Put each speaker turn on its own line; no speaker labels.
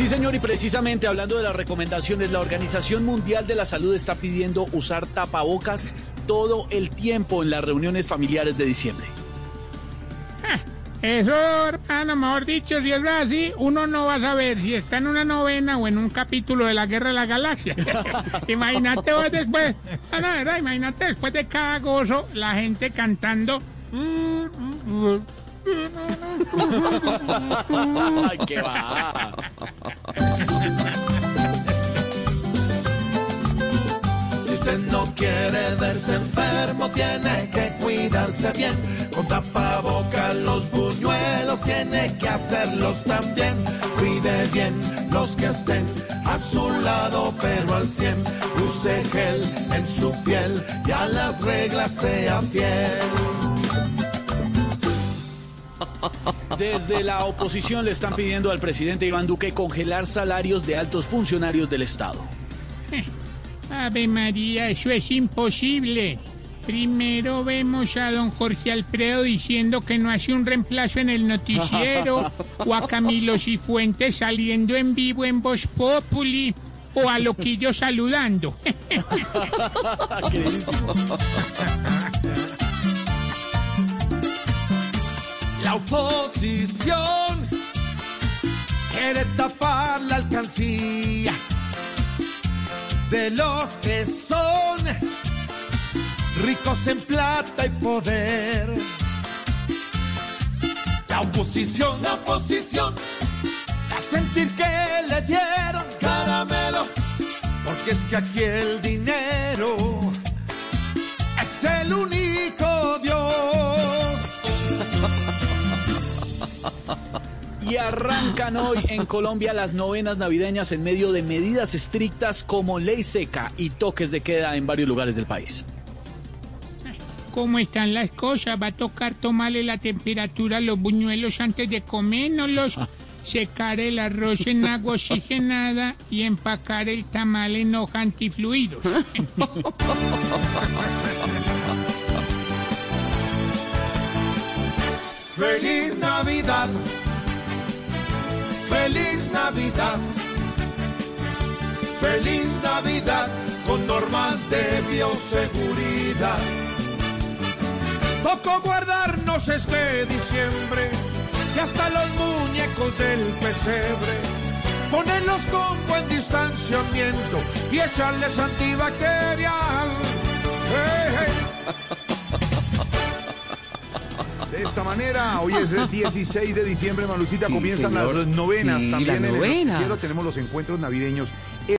Sí, señor, y precisamente hablando de las recomendaciones, la Organización Mundial de la Salud está pidiendo usar tapabocas todo el tiempo en las reuniones familiares de diciembre.
Ah, Eso, hermano, mejor dicho, si es así, uno no va a saber si está en una novena o en un capítulo de la Guerra de la Galaxia. imagínate vos después, ah, no, verdad, imagínate después de cada gozo, la gente cantando.
Ay, qué va.
Usted no quiere verse enfermo, tiene que cuidarse bien. Con tapaboca los buñuelos, tiene que hacerlos también. Cuide bien los que estén a su lado, pero al 100. Use gel en su piel y a las reglas sea fiel.
Desde la oposición le están pidiendo al presidente Iván Duque congelar salarios de altos funcionarios del Estado.
Ave María, eso es imposible. Primero vemos a don Jorge Alfredo diciendo que no hace un reemplazo en el noticiero, o a Camilo Cifuentes saliendo en vivo en Voz Populi, o a Loquillo saludando.
La oposición quiere tapar la alcancía de los que son ricos en plata y poder. La oposición, la oposición, a sentir que le dieron caramelo, porque es que aquí el dinero es el único
Y arrancan hoy en Colombia las novenas navideñas en medio de medidas estrictas como ley seca y toques de queda en varios lugares del país.
¿Cómo están las cosas? Va a tocar tomarle la temperatura a los buñuelos antes de comérnoslos, secar el arroz en agua oxigenada y empacar el tamal en hoja antifluidos.
Feliz Navidad, Feliz Navidad con normas de bioseguridad. Tocó guardarnos este diciembre y hasta los muñecos del pesebre. Ponerlos con buen distanciamiento y echarles antibacterial.
Esta manera, hoy es el 16 de diciembre, Malucita,
Sí,
comienzan
señor.
las novenas
Sí,
también
las
en el
novenas.
noticiero, tenemos los encuentros navideños